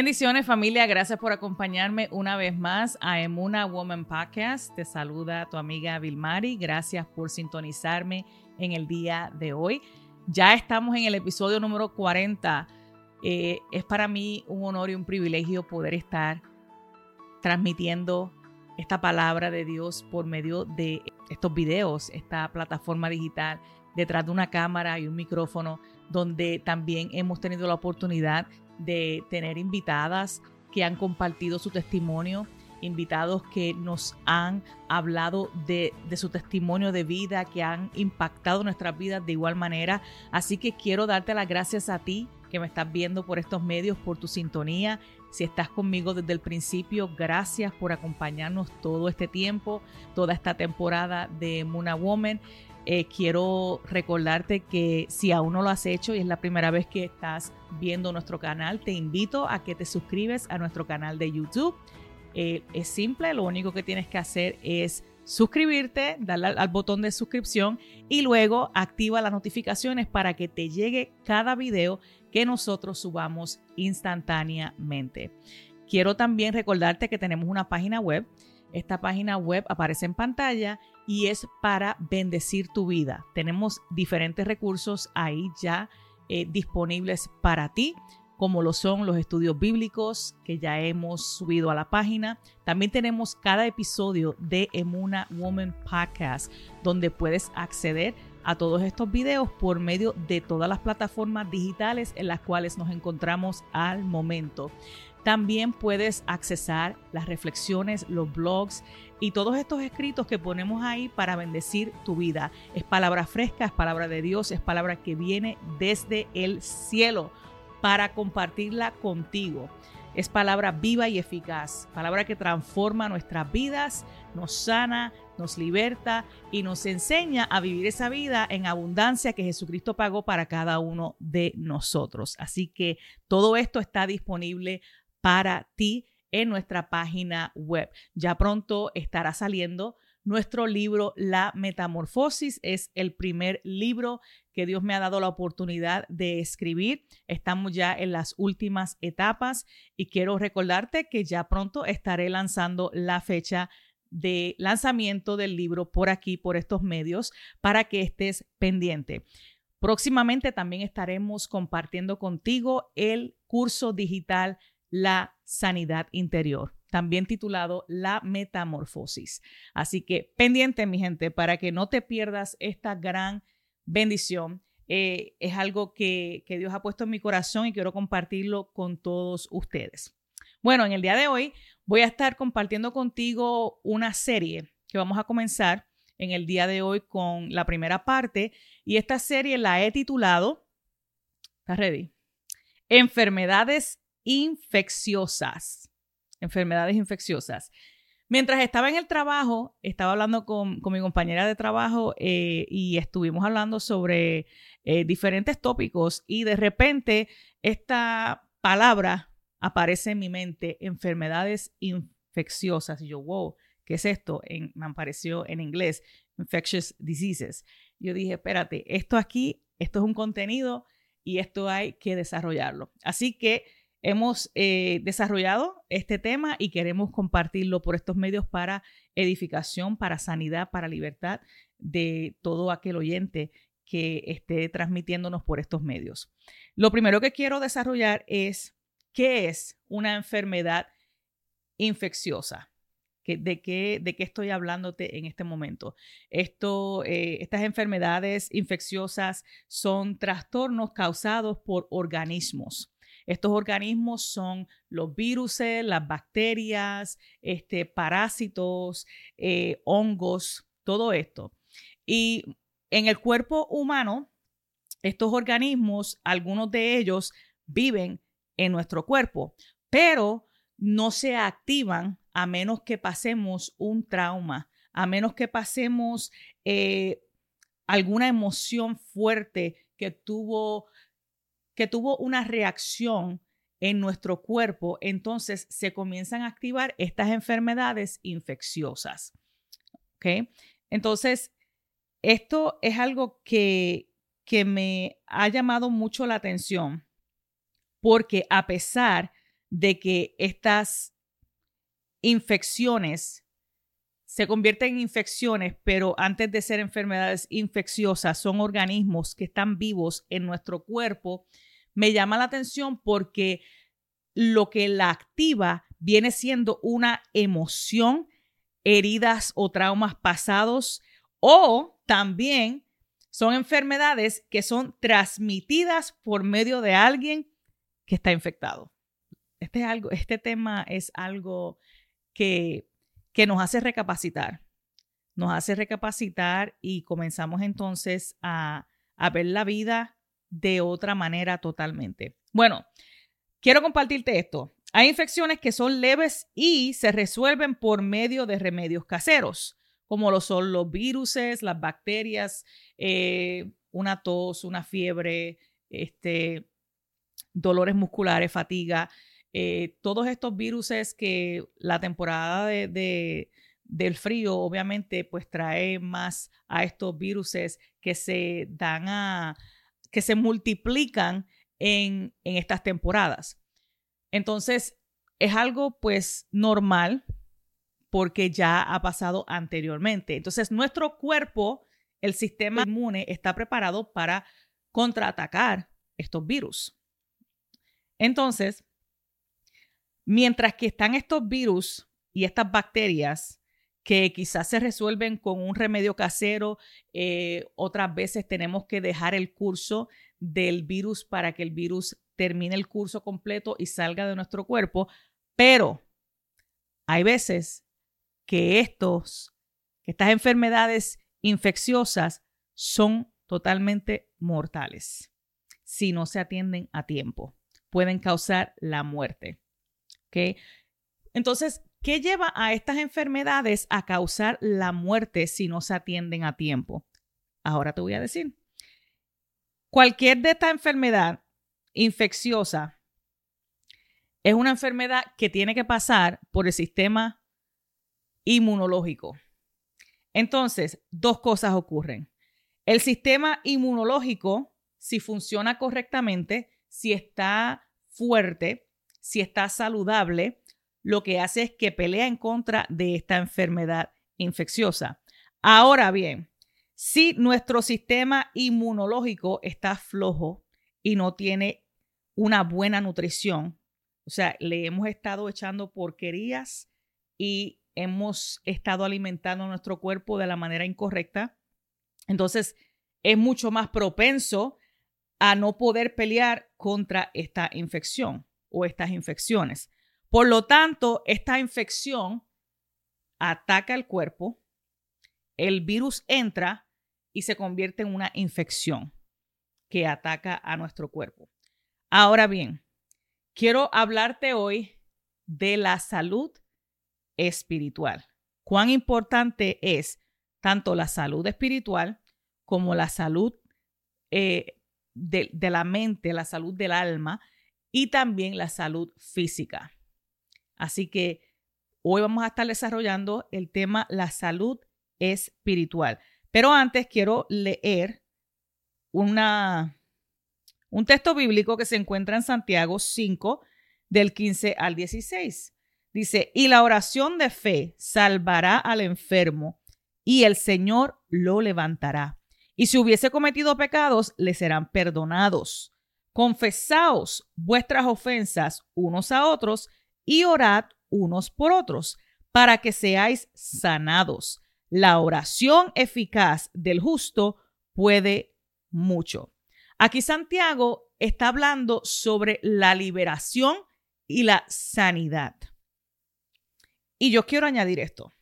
Bendiciones familia, gracias por acompañarme una vez más a Emuna Woman Podcast. Te saluda tu amiga Vilmari, gracias por sintonizarme en el día de hoy. Ya estamos en el episodio número 40. Eh, es para mí un honor y un privilegio poder estar transmitiendo esta palabra de Dios por medio de estos videos, esta plataforma digital, detrás de una cámara y un micrófono, donde también hemos tenido la oportunidad de tener invitadas que han compartido su testimonio, invitados que nos han hablado de, su testimonio de vida, que han impactado nuestras vidas de igual manera. Así que quiero darte las gracias a ti que me estás viendo por estos medios, por tu sintonía. Si estás conmigo desde el principio, gracias por acompañarnos todo este tiempo, toda esta temporada de Muna Woman. Eh, quiero recordarte que si aún no lo has hecho y es la primera vez que estás viendo nuestro canal, te invito a que te suscribes a nuestro canal de YouTube. Eh, es simple, lo único que tienes que hacer es suscribirte, darle al, botón de suscripción y luego activa las notificaciones para que te llegue cada video que nosotros subamos instantáneamente. Quiero también recordarte que tenemos una página web. Esta página web aparece en pantalla y es para bendecir tu vida. Tenemos diferentes recursos ahí ya eh, disponibles para ti, como lo son los estudios bíblicos que ya hemos subido a la página. También tenemos cada episodio de Emuna Woman Podcast, donde puedes acceder a todos estos videos por medio de todas las plataformas digitales en las cuales nos encontramos al momento. También puedes accesar las reflexiones, los blogs y todos estos escritos que ponemos ahí para bendecir tu vida. Es palabra fresca, es palabra de Dios, es palabra que viene desde el cielo para compartirla contigo. Es palabra viva y eficaz, palabra que transforma nuestras vidas, nos sana, nos liberta y nos enseña a vivir esa vida en abundancia que Jesucristo pagó para cada uno de nosotros. Así que todo esto está disponible para ti en nuestra página web. Ya pronto estará saliendo nuestro libro La Metamorfosis. Es el primer libro que Dios me ha dado la oportunidad de escribir. Estamos ya en las últimas etapas y quiero recordarte que ya pronto estaré lanzando la fecha de lanzamiento del libro por aquí, por estos medios, para que estés pendiente. Próximamente también estaremos compartiendo contigo el curso digital la sanidad interior, también titulado La Metamorfosis. Así que pendiente, mi gente, para que no te pierdas esta gran bendición. Eh, es algo que, que Dios ha puesto en mi corazón y quiero compartirlo con todos ustedes. Bueno, en el día de hoy voy a estar compartiendo contigo una serie que vamos a comenzar en el día de hoy con la primera parte y esta serie la he titulado, ¿estás ready? Enfermedades infecciosas. Enfermedades infecciosas. Mientras estaba en el trabajo, estaba hablando con, mi compañera de trabajo eh, y estuvimos hablando sobre eh, diferentes tópicos y de repente esta palabra aparece en mi mente, enfermedades infecciosas. Y yo, wow, ¿qué es esto? me apareció en inglés, infectious diseases. Yo dije, espérate, esto aquí, esto es un contenido y esto hay que desarrollarlo. Así que Hemos eh, desarrollado este tema y queremos compartirlo por estos medios para edificación, para sanidad, para libertad de todo aquel oyente que esté transmitiéndonos por estos medios. Lo primero que quiero desarrollar es qué es una enfermedad infecciosa. ¿De qué, estoy hablándote en este momento? Eh, estas enfermedades infecciosas son trastornos causados por organismos estos organismos son los virus, las bacterias, este, parásitos, eh, hongos, todo esto. Y en el cuerpo humano, estos organismos, algunos de ellos viven en nuestro cuerpo, pero no se activan a menos que pasemos un trauma, a menos que pasemos eh, alguna emoción fuerte que tuvo que tuvo una reacción en nuestro cuerpo, entonces se comienzan a activar estas enfermedades infecciosas. ¿Ok? Entonces, esto es algo que, que me ha llamado mucho la atención porque a pesar de que estas infecciones se convierten en infecciones, pero antes de ser enfermedades infecciosas, son organismos que están vivos en nuestro cuerpo, me llama la atención porque lo que la activa viene siendo una emoción, heridas o traumas pasados, o también son enfermedades que son transmitidas por medio de alguien que está infectado. Este, es algo, este tema es algo que, que nos hace recapacitar. Nos hace recapacitar y comenzamos entonces a, a ver la vida de otra manera totalmente. Bueno, quiero compartirte esto. Hay infecciones que son leves y se resuelven por medio de remedios caseros, como lo son los virus, las bacterias, eh, una tos, una fiebre, este, dolores musculares, fatiga. Eh, todos estos virus que la temporada de, del frío obviamente pues trae más a estos virus que se dan a, que se multiplican en, en estas temporadas. Entonces, es algo pues normal porque ya ha pasado anteriormente. Entonces, nuestro cuerpo, el sistema inmune, está preparado para contraatacar estos virus. Entonces, Mientras que están estos virus y estas bacterias que quizás se resuelven con un remedio casero, eh, otras veces tenemos que dejar el curso del virus para que el virus termine el curso completo y salga de nuestro cuerpo, pero hay veces que estos, que estas enfermedades infecciosas son totalmente mortales si no se atienden a tiempo. Pueden causar la muerte. Entonces, ¿qué lleva a estas enfermedades a causar la muerte si no se atienden a tiempo? Ahora te voy a decir. Cualquier de esta enfermedad infecciosa es una enfermedad que tiene que pasar por el sistema inmunológico. Entonces, dos cosas ocurren. El sistema inmunológico, si funciona correctamente, si está fuerte, si está saludable, lo que hace es que pelea en contra de esta enfermedad infecciosa. Ahora bien, si nuestro sistema inmunológico está flojo y no tiene una buena nutrición, o sea, le hemos estado echando porquerías y hemos estado alimentando nuestro cuerpo de la manera incorrecta, entonces es mucho más propenso a no poder pelear contra esta infección o estas infecciones. Por lo tanto, esta infección ataca el cuerpo, el virus entra y se convierte en una infección que ataca a nuestro cuerpo. Ahora bien, quiero hablarte hoy de la salud espiritual. Cuán importante es tanto la salud espiritual como la salud eh, de, de la mente, la salud del alma y también la salud física. Así que hoy vamos a estar desarrollando el tema la salud espiritual. Pero antes quiero leer una, un texto bíblico que se encuentra en Santiago 5, del 15 al 16. Dice, y la oración de fe salvará al enfermo y el Señor lo levantará. Y si hubiese cometido pecados, le serán perdonados. Confesaos vuestras ofensas unos a otros y orad unos por otros, para que seáis sanados. La oración eficaz del justo puede mucho. Aquí Santiago está hablando sobre la liberación y la sanidad. Y yo quiero añadir esto.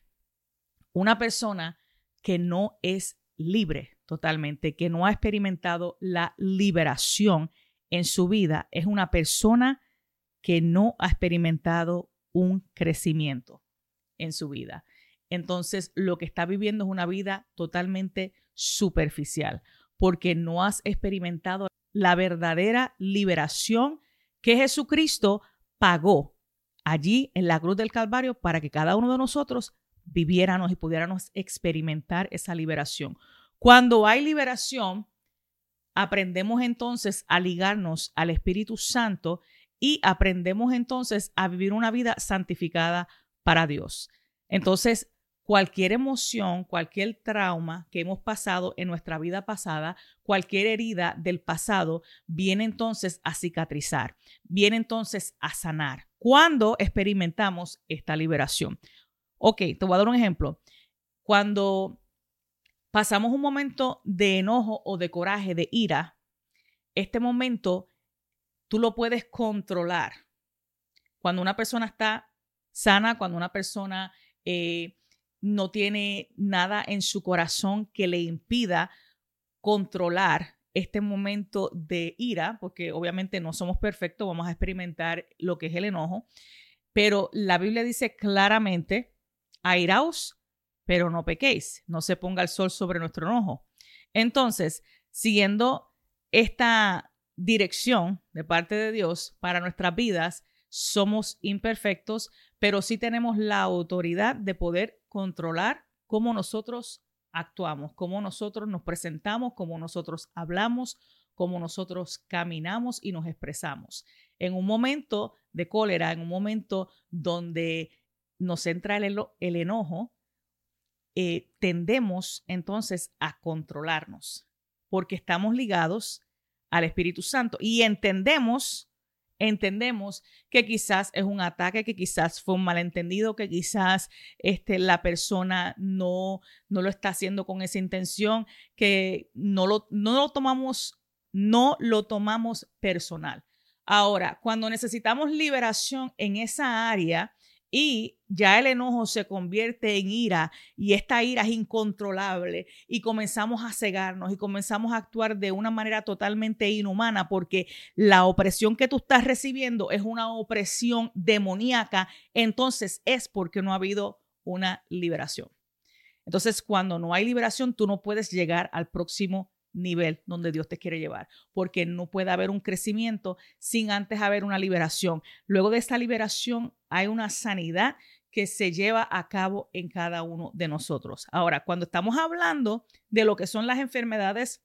Una persona que no es libre totalmente, que no ha experimentado la liberación en su vida es una persona que no ha experimentado un crecimiento en su vida. Entonces, lo que está viviendo es una vida totalmente superficial, porque no has experimentado la verdadera liberación que Jesucristo pagó allí en la cruz del Calvario para que cada uno de nosotros viviéramos y pudiéramos experimentar esa liberación. Cuando hay liberación, aprendemos entonces a ligarnos al Espíritu Santo y aprendemos entonces a vivir una vida santificada para Dios. Entonces, cualquier emoción, cualquier trauma que hemos pasado en nuestra vida pasada, cualquier herida del pasado, viene entonces a cicatrizar, viene entonces a sanar. Cuando experimentamos esta liberación. Ok, te voy a dar un ejemplo. Cuando pasamos un momento de enojo o de coraje, de ira, este momento tú lo puedes controlar. Cuando una persona está sana, cuando una persona eh, no tiene nada en su corazón que le impida controlar este momento de ira, porque obviamente no somos perfectos, vamos a experimentar lo que es el enojo, pero la Biblia dice claramente, airaos, pero no pequéis, no se ponga el sol sobre nuestro enojo. Entonces, siguiendo esta dirección de parte de Dios para nuestras vidas, somos imperfectos, pero sí tenemos la autoridad de poder controlar cómo nosotros actuamos, cómo nosotros nos presentamos, cómo nosotros hablamos, cómo nosotros caminamos y nos expresamos. En un momento de cólera, en un momento donde nos entra el, enojo, eh, tendemos entonces a controlarnos porque estamos ligados al Espíritu Santo y entendemos entendemos que quizás es un ataque, que quizás fue un malentendido, que quizás este, la persona no, no lo está haciendo con esa intención, que no lo, no lo tomamos, no lo tomamos personal. Ahora, cuando necesitamos liberación en esa área, y ya el enojo se convierte en ira y esta ira es incontrolable y comenzamos a cegarnos y comenzamos a actuar de una manera totalmente inhumana porque la opresión que tú estás recibiendo es una opresión demoníaca, entonces es porque no ha habido una liberación. Entonces, cuando no hay liberación, tú no puedes llegar al próximo nivel donde Dios te quiere llevar, porque no puede haber un crecimiento sin antes haber una liberación. Luego de esta liberación hay una sanidad que se lleva a cabo en cada uno de nosotros. Ahora, cuando estamos hablando de lo que son las enfermedades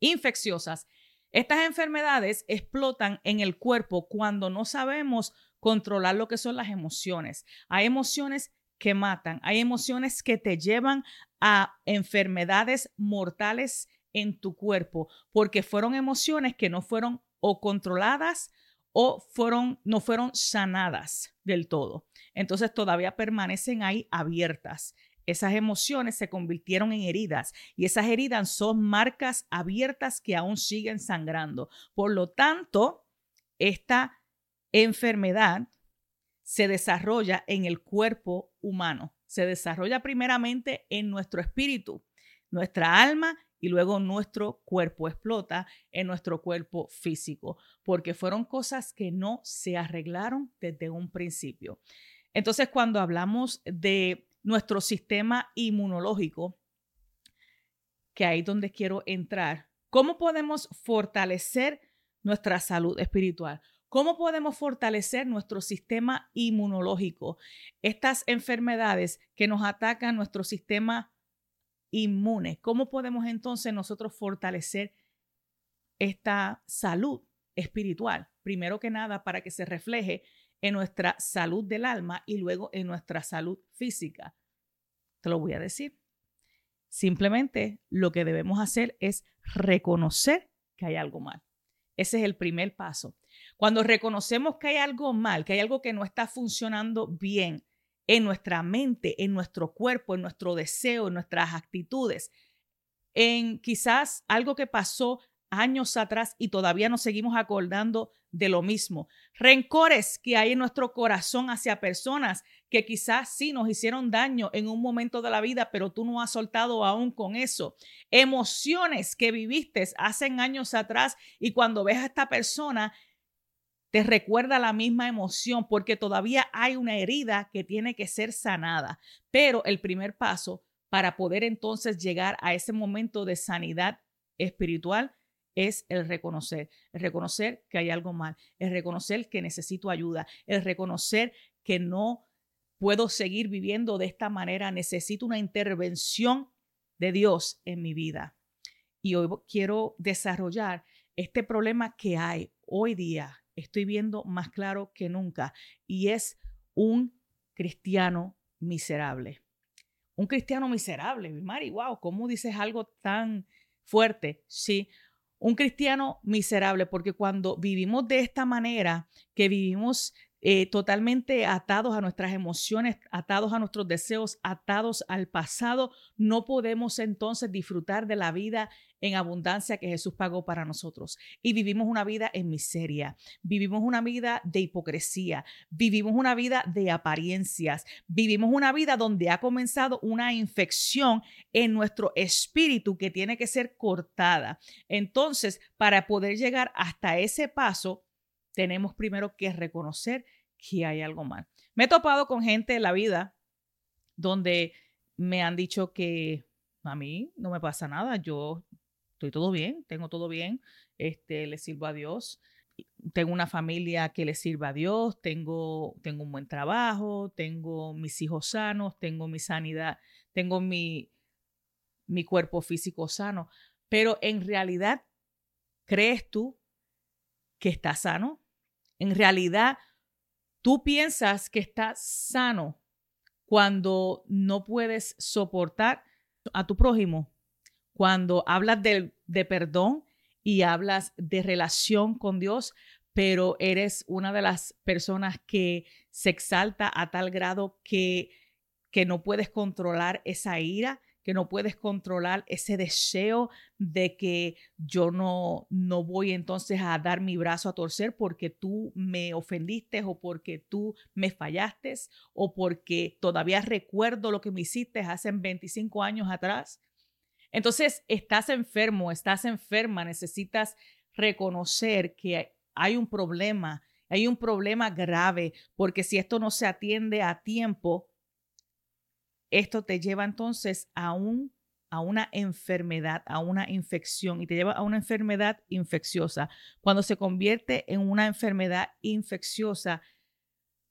infecciosas, estas enfermedades explotan en el cuerpo cuando no sabemos controlar lo que son las emociones. Hay emociones que matan, hay emociones que te llevan a enfermedades mortales en tu cuerpo, porque fueron emociones que no fueron o controladas o fueron, no fueron sanadas del todo. Entonces todavía permanecen ahí abiertas. Esas emociones se convirtieron en heridas y esas heridas son marcas abiertas que aún siguen sangrando. Por lo tanto, esta enfermedad se desarrolla en el cuerpo humano. Se desarrolla primeramente en nuestro espíritu, nuestra alma y luego nuestro cuerpo explota en nuestro cuerpo físico, porque fueron cosas que no se arreglaron desde un principio. Entonces, cuando hablamos de nuestro sistema inmunológico, que ahí es donde quiero entrar, ¿cómo podemos fortalecer nuestra salud espiritual? ¿Cómo podemos fortalecer nuestro sistema inmunológico? Estas enfermedades que nos atacan nuestro sistema inmunes. ¿Cómo podemos entonces nosotros fortalecer esta salud espiritual? Primero que nada, para que se refleje en nuestra salud del alma y luego en nuestra salud física. Te lo voy a decir. Simplemente lo que debemos hacer es reconocer que hay algo mal. Ese es el primer paso. Cuando reconocemos que hay algo mal, que hay algo que no está funcionando bien, en nuestra mente, en nuestro cuerpo, en nuestro deseo, en nuestras actitudes, en quizás algo que pasó años atrás y todavía nos seguimos acordando de lo mismo. Rencores que hay en nuestro corazón hacia personas que quizás sí nos hicieron daño en un momento de la vida, pero tú no has soltado aún con eso. Emociones que viviste hace años atrás y cuando ves a esta persona te recuerda la misma emoción porque todavía hay una herida que tiene que ser sanada. Pero el primer paso para poder entonces llegar a ese momento de sanidad espiritual es el reconocer, el reconocer que hay algo mal, el reconocer que necesito ayuda, el reconocer que no puedo seguir viviendo de esta manera, necesito una intervención de Dios en mi vida. Y hoy quiero desarrollar este problema que hay hoy día estoy viendo más claro que nunca y es un cristiano miserable. Un cristiano miserable, Mari, wow, ¿cómo dices algo tan fuerte? Sí, un cristiano miserable, porque cuando vivimos de esta manera, que vivimos eh, totalmente atados a nuestras emociones, atados a nuestros deseos, atados al pasado, no podemos entonces disfrutar de la vida en abundancia que Jesús pagó para nosotros. Y vivimos una vida en miseria, vivimos una vida de hipocresía, vivimos una vida de apariencias, vivimos una vida donde ha comenzado una infección en nuestro espíritu que tiene que ser cortada. Entonces, para poder llegar hasta ese paso, tenemos primero que reconocer que hay algo mal. Me he topado con gente en la vida donde me han dicho que a mí no me pasa nada, yo estoy todo bien, tengo todo bien, este, le sirvo a Dios, tengo una familia que le sirva a Dios, tengo, tengo un buen trabajo, tengo mis hijos sanos, tengo mi sanidad, tengo mi, mi cuerpo físico sano, pero en realidad, ¿crees tú que estás sano? En realidad, tú piensas que estás sano cuando no puedes soportar a tu prójimo, cuando hablas de, de perdón y hablas de relación con Dios, pero eres una de las personas que se exalta a tal grado que, que no puedes controlar esa ira, que no puedes controlar ese deseo de que yo no, no voy entonces a dar mi brazo a torcer porque tú me ofendiste o porque tú me fallaste o porque todavía recuerdo lo que me hiciste hace 25 años atrás. Entonces, estás enfermo, estás enferma, necesitas reconocer que hay un problema, hay un problema grave, porque si esto no se atiende a tiempo, esto te lleva entonces a, un, a una enfermedad, a una infección y te lleva a una enfermedad infecciosa. Cuando se convierte en una enfermedad infecciosa,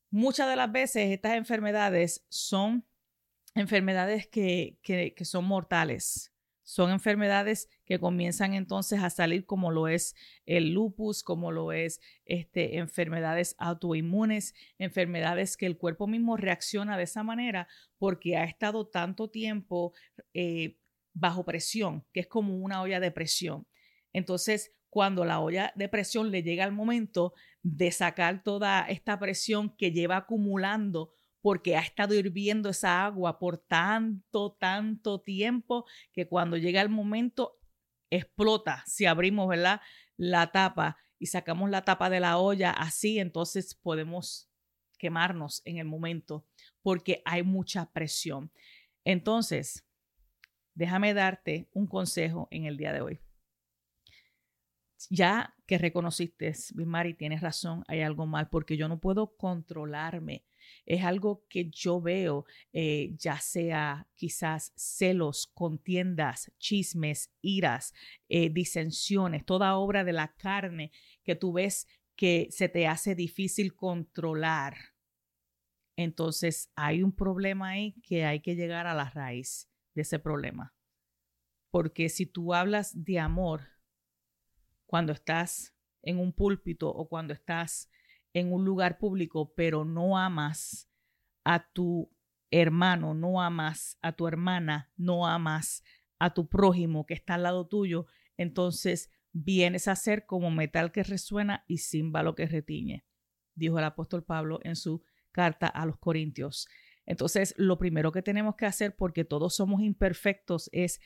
muchas de las veces estas enfermedades son enfermedades que, que, que son mortales. Son enfermedades que comienzan entonces a salir como lo es el lupus, como lo es este, enfermedades autoinmunes, enfermedades que el cuerpo mismo reacciona de esa manera porque ha estado tanto tiempo eh, bajo presión, que es como una olla de presión. Entonces, cuando la olla de presión le llega al momento de sacar toda esta presión que lleva acumulando porque ha estado hirviendo esa agua por tanto, tanto tiempo que cuando llega el momento explota. Si abrimos, ¿verdad? La tapa y sacamos la tapa de la olla así, entonces podemos quemarnos en el momento porque hay mucha presión. Entonces, déjame darte un consejo en el día de hoy. Ya que reconociste, Mari, tienes razón, hay algo mal porque yo no puedo controlarme es algo que yo veo, eh, ya sea quizás celos, contiendas, chismes, iras, eh, disensiones, toda obra de la carne que tú ves que se te hace difícil controlar. Entonces hay un problema ahí que hay que llegar a la raíz de ese problema. Porque si tú hablas de amor cuando estás en un púlpito o cuando estás en un lugar público, pero no amas a tu hermano, no amas a tu hermana, no amas a tu prójimo que está al lado tuyo, entonces vienes a ser como metal que resuena y címbalo que retiñe, dijo el apóstol Pablo en su carta a los Corintios. Entonces, lo primero que tenemos que hacer, porque todos somos imperfectos, es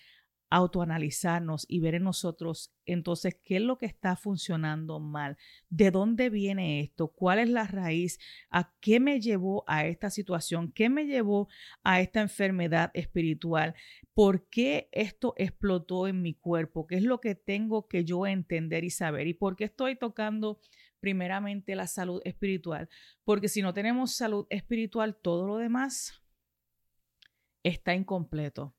autoanalizarnos y ver en nosotros entonces qué es lo que está funcionando mal, de dónde viene esto, cuál es la raíz, a qué me llevó a esta situación, qué me llevó a esta enfermedad espiritual, por qué esto explotó en mi cuerpo, qué es lo que tengo que yo entender y saber y por qué estoy tocando primeramente la salud espiritual, porque si no tenemos salud espiritual, todo lo demás está incompleto.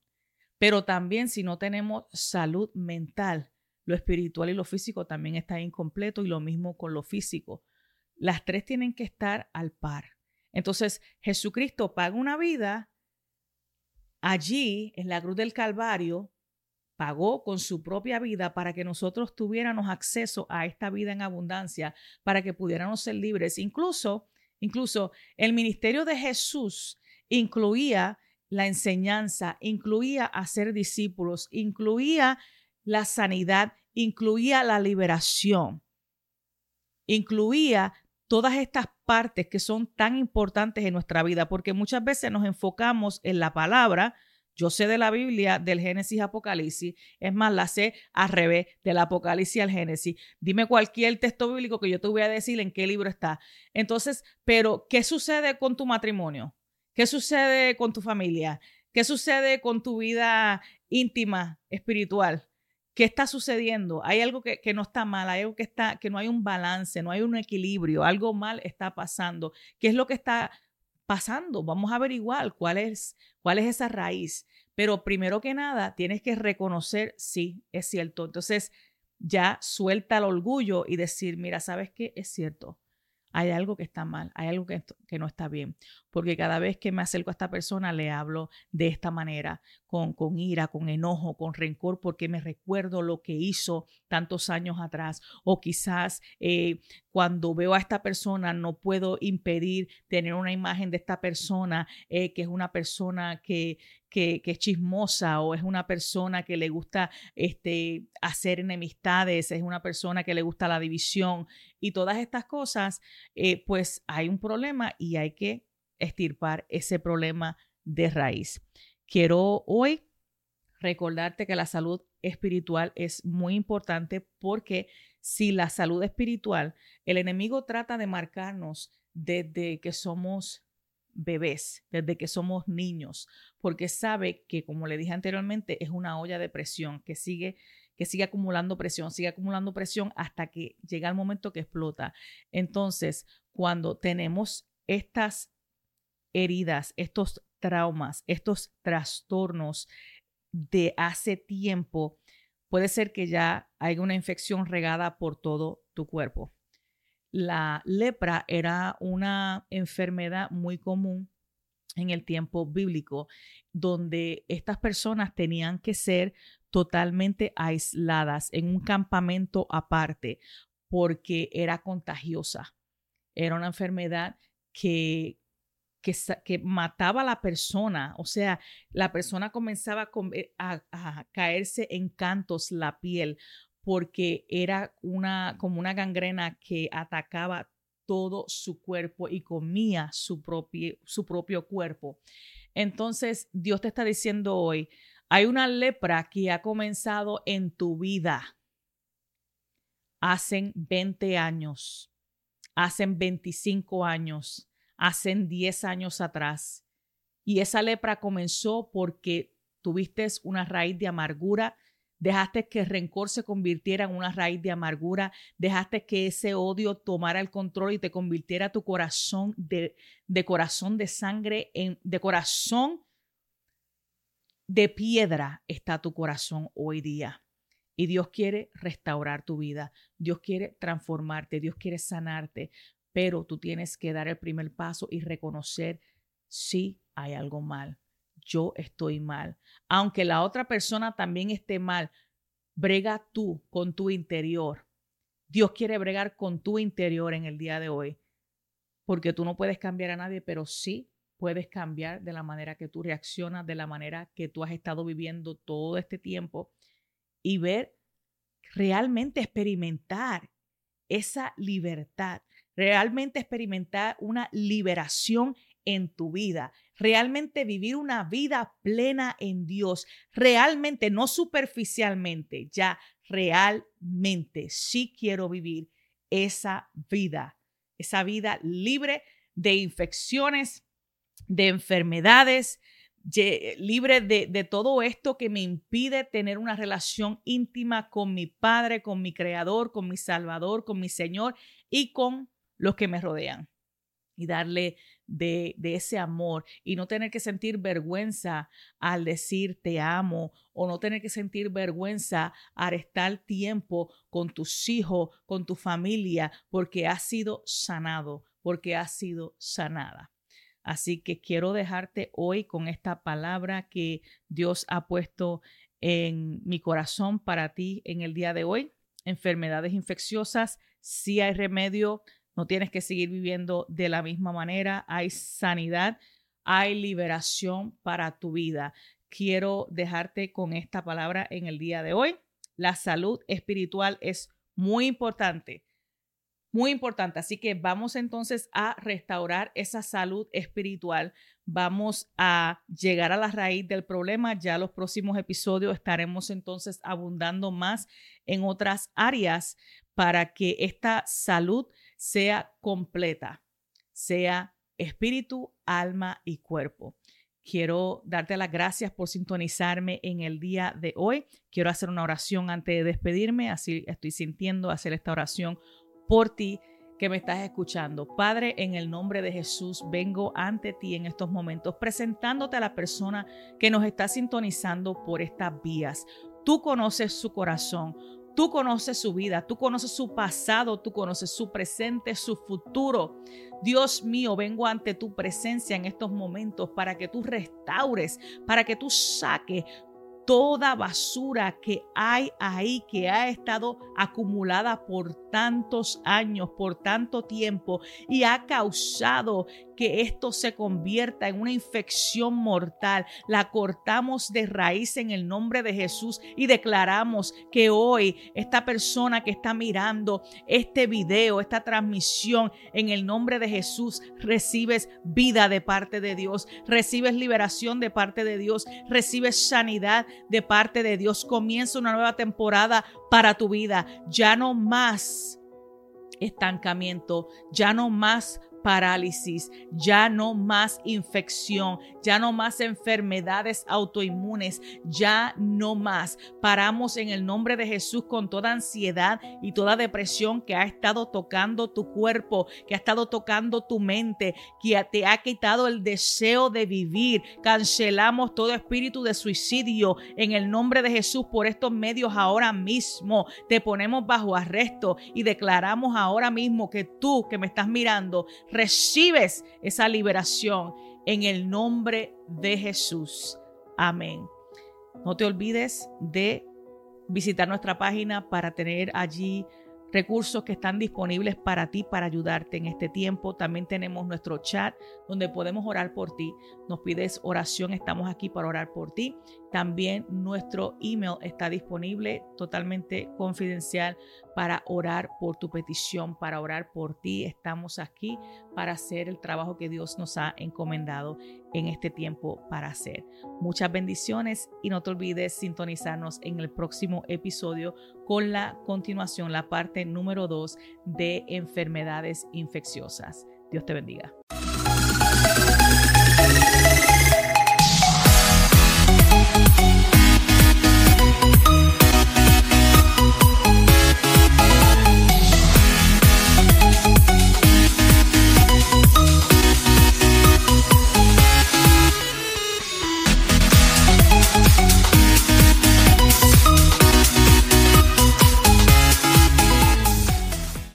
Pero también si no tenemos salud mental, lo espiritual y lo físico también está incompleto y lo mismo con lo físico. Las tres tienen que estar al par. Entonces, Jesucristo paga una vida allí en la cruz del Calvario pagó con su propia vida para que nosotros tuviéramos acceso a esta vida en abundancia, para que pudiéramos ser libres. Incluso, incluso el ministerio de Jesús incluía la enseñanza, incluía hacer discípulos, incluía la sanidad, incluía la liberación, incluía todas estas partes que son tan importantes en nuestra vida, porque muchas veces nos enfocamos en la palabra, yo sé de la Biblia, del Génesis Apocalipsis. Es más, la sé al revés, del Apocalipsis al Génesis. Dime cualquier texto bíblico que yo te voy a decir en qué libro está. Entonces, pero, ¿qué sucede con tu matrimonio? ¿Qué sucede con tu familia? ¿Qué sucede con tu vida íntima, espiritual? ¿Qué está sucediendo? Hay algo que, que, no está mal, hay algo que está, que no hay un balance, no hay un equilibrio, algo mal está pasando. ¿Qué es lo que está pasando. Vamos a averiguar cuál es, cuál es esa raíz. Pero primero que nada, tienes que reconocer, sí, es cierto. Entonces, ya suelta el orgullo y decir, mira, ¿sabes qué? Es cierto. Hay algo que está mal, hay algo que, no está bien. Porque cada vez que me acerco a esta persona le hablo de esta manera, con, con ira, con enojo, con rencor, porque me recuerdo lo que hizo tantos años atrás. O quizás eh, cuando veo a esta persona no puedo impedir tener una imagen de esta persona eh, que es una persona que, que, es chismosa o es una persona que le gusta este, hacer enemistades, es una persona que le gusta la división y todas estas cosas, eh, pues hay un problema y hay que estirpar ese problema de raíz. Quiero hoy recordarte que la salud espiritual es muy importante porque si la salud espiritual, el enemigo trata de marcarnos desde que somos bebés, desde que somos niños, porque sabe que, como le dije anteriormente, es una olla de presión que sigue que sigue acumulando presión, sigue acumulando presión hasta que llega el momento que explota. Entonces, cuando tenemos estas heridas, estos traumas, estos trastornos de hace tiempo, puede ser que ya haya una infección regada por todo tu cuerpo. La lepra era una enfermedad muy común en el tiempo bíblico, donde estas personas tenían que ser totalmente aisladas en un campamento aparte porque era contagiosa. Era una enfermedad que, que, mataba a la persona, o sea, la persona comenzaba a, caerse en cantos la piel porque era una como una gangrena que atacaba todo su cuerpo y comía su propio, su propio cuerpo. Entonces, Dios te está diciendo hoy, hay una lepra que ha comenzado en tu vida. Hacen 20 años, hacen 25 años, hacen 10 años atrás. Y esa lepra comenzó porque tuviste una raíz de amargura, dejaste que el rencor se convirtiera en una raíz de amargura, dejaste que ese odio tomara el control y te convirtiera tu corazón de, de corazón de sangre, en, de corazón de piedra está tu corazón hoy día. Y Dios quiere restaurar tu vida, Dios quiere transformarte, Dios quiere sanarte, pero tú tienes que dar el primer paso y reconocer si hay algo mal. Yo estoy mal. Aunque la otra persona también esté mal, brega tú con tu interior. Dios quiere bregar con tu interior en el día de hoy, porque tú no puedes cambiar a nadie, pero sí puedes cambiar de la manera que tú reaccionas, de la manera que tú has estado viviendo todo este tiempo y ver, realmente experimentar esa libertad realmente experimentar una liberación en tu vida, realmente vivir una vida plena en Dios, realmente, no superficialmente, ya realmente sí quiero vivir esa vida, esa vida libre de infecciones, de enfermedades, libre de, de, todo esto que me impide tener una relación íntima con mi Padre, con mi Creador, con mi Salvador, con mi Señor y con los que me rodean. Y darle de, ese amor y no tener que sentir vergüenza al decir te amo o no tener que sentir vergüenza al estar tiempo con tus hijos, con tu familia, porque has sido sanado, porque has sido sanada. Así que quiero dejarte hoy con esta palabra que Dios ha puesto en mi corazón para ti en el día de hoy. Enfermedades infecciosas, si hay remedio, no tienes que seguir viviendo de la misma manera, hay sanidad, hay liberación para tu vida. Quiero dejarte con esta palabra en el día de hoy. La salud espiritual es muy importante muy importante. Así que vamos entonces a restaurar esa salud espiritual. Vamos a llegar a la raíz del problema. Ya los próximos episodios estaremos entonces abundando más en otras áreas para que esta salud sea completa, sea espíritu, alma y cuerpo. Quiero darte las gracias por sintonizarme en el día de hoy. Quiero hacer una oración antes de despedirme, así estoy sintiendo hacer esta oración por ti que me estás escuchando. Padre, en el nombre de Jesús, vengo ante ti en estos momentos, presentándote a la persona que nos está sintonizando por estas vías. Tú conoces su corazón, tú conoces su vida, tú conoces su pasado, tú conoces su presente, su futuro. Dios mío, vengo ante tu presencia en estos momentos para que tú restaures, para que tú saques toda basura que hay ahí, que ha estado acumulada por tantos años, por tanto tiempo y ha causado que esto se convierta en una infección mortal. La cortamos de raíz en el nombre de Jesús y declaramos que hoy esta persona que está mirando este video, esta transmisión, en el nombre de Jesús, recibes vida de parte de Dios, recibes liberación de parte de Dios, recibes sanidad de parte de Dios. Comienza una nueva temporada para tu vida. Ya no más estancamiento, ya no más parálisis, ya no más infección, ya no más enfermedades autoinmunes, ya no más. Paramos en el nombre de Jesús con toda ansiedad y toda depresión que ha estado tocando tu cuerpo, que ha estado tocando tu mente, que te ha quitado el deseo de vivir. Cancelamos todo espíritu de suicidio en el nombre de Jesús por estos medios ahora mismo. Te ponemos bajo arresto y declaramos ahora mismo que tú que me estás mirando recibes esa liberación en el nombre de Jesús. Amén. No te olvides de visitar nuestra página para tener allí recursos que están disponibles para ti, para ayudarte en este tiempo. También tenemos nuestro chat donde podemos orar por ti. Nos pides oración, estamos aquí para orar por ti. También nuestro email está disponible totalmente confidencial para orar por tu petición, para orar por ti. Estamos aquí para hacer el trabajo que Dios nos ha encomendado en este tiempo para hacer. Muchas bendiciones y no te olvides sintonizarnos en el próximo episodio con la continuación, la parte número dos de enfermedades infecciosas. Dios te bendiga.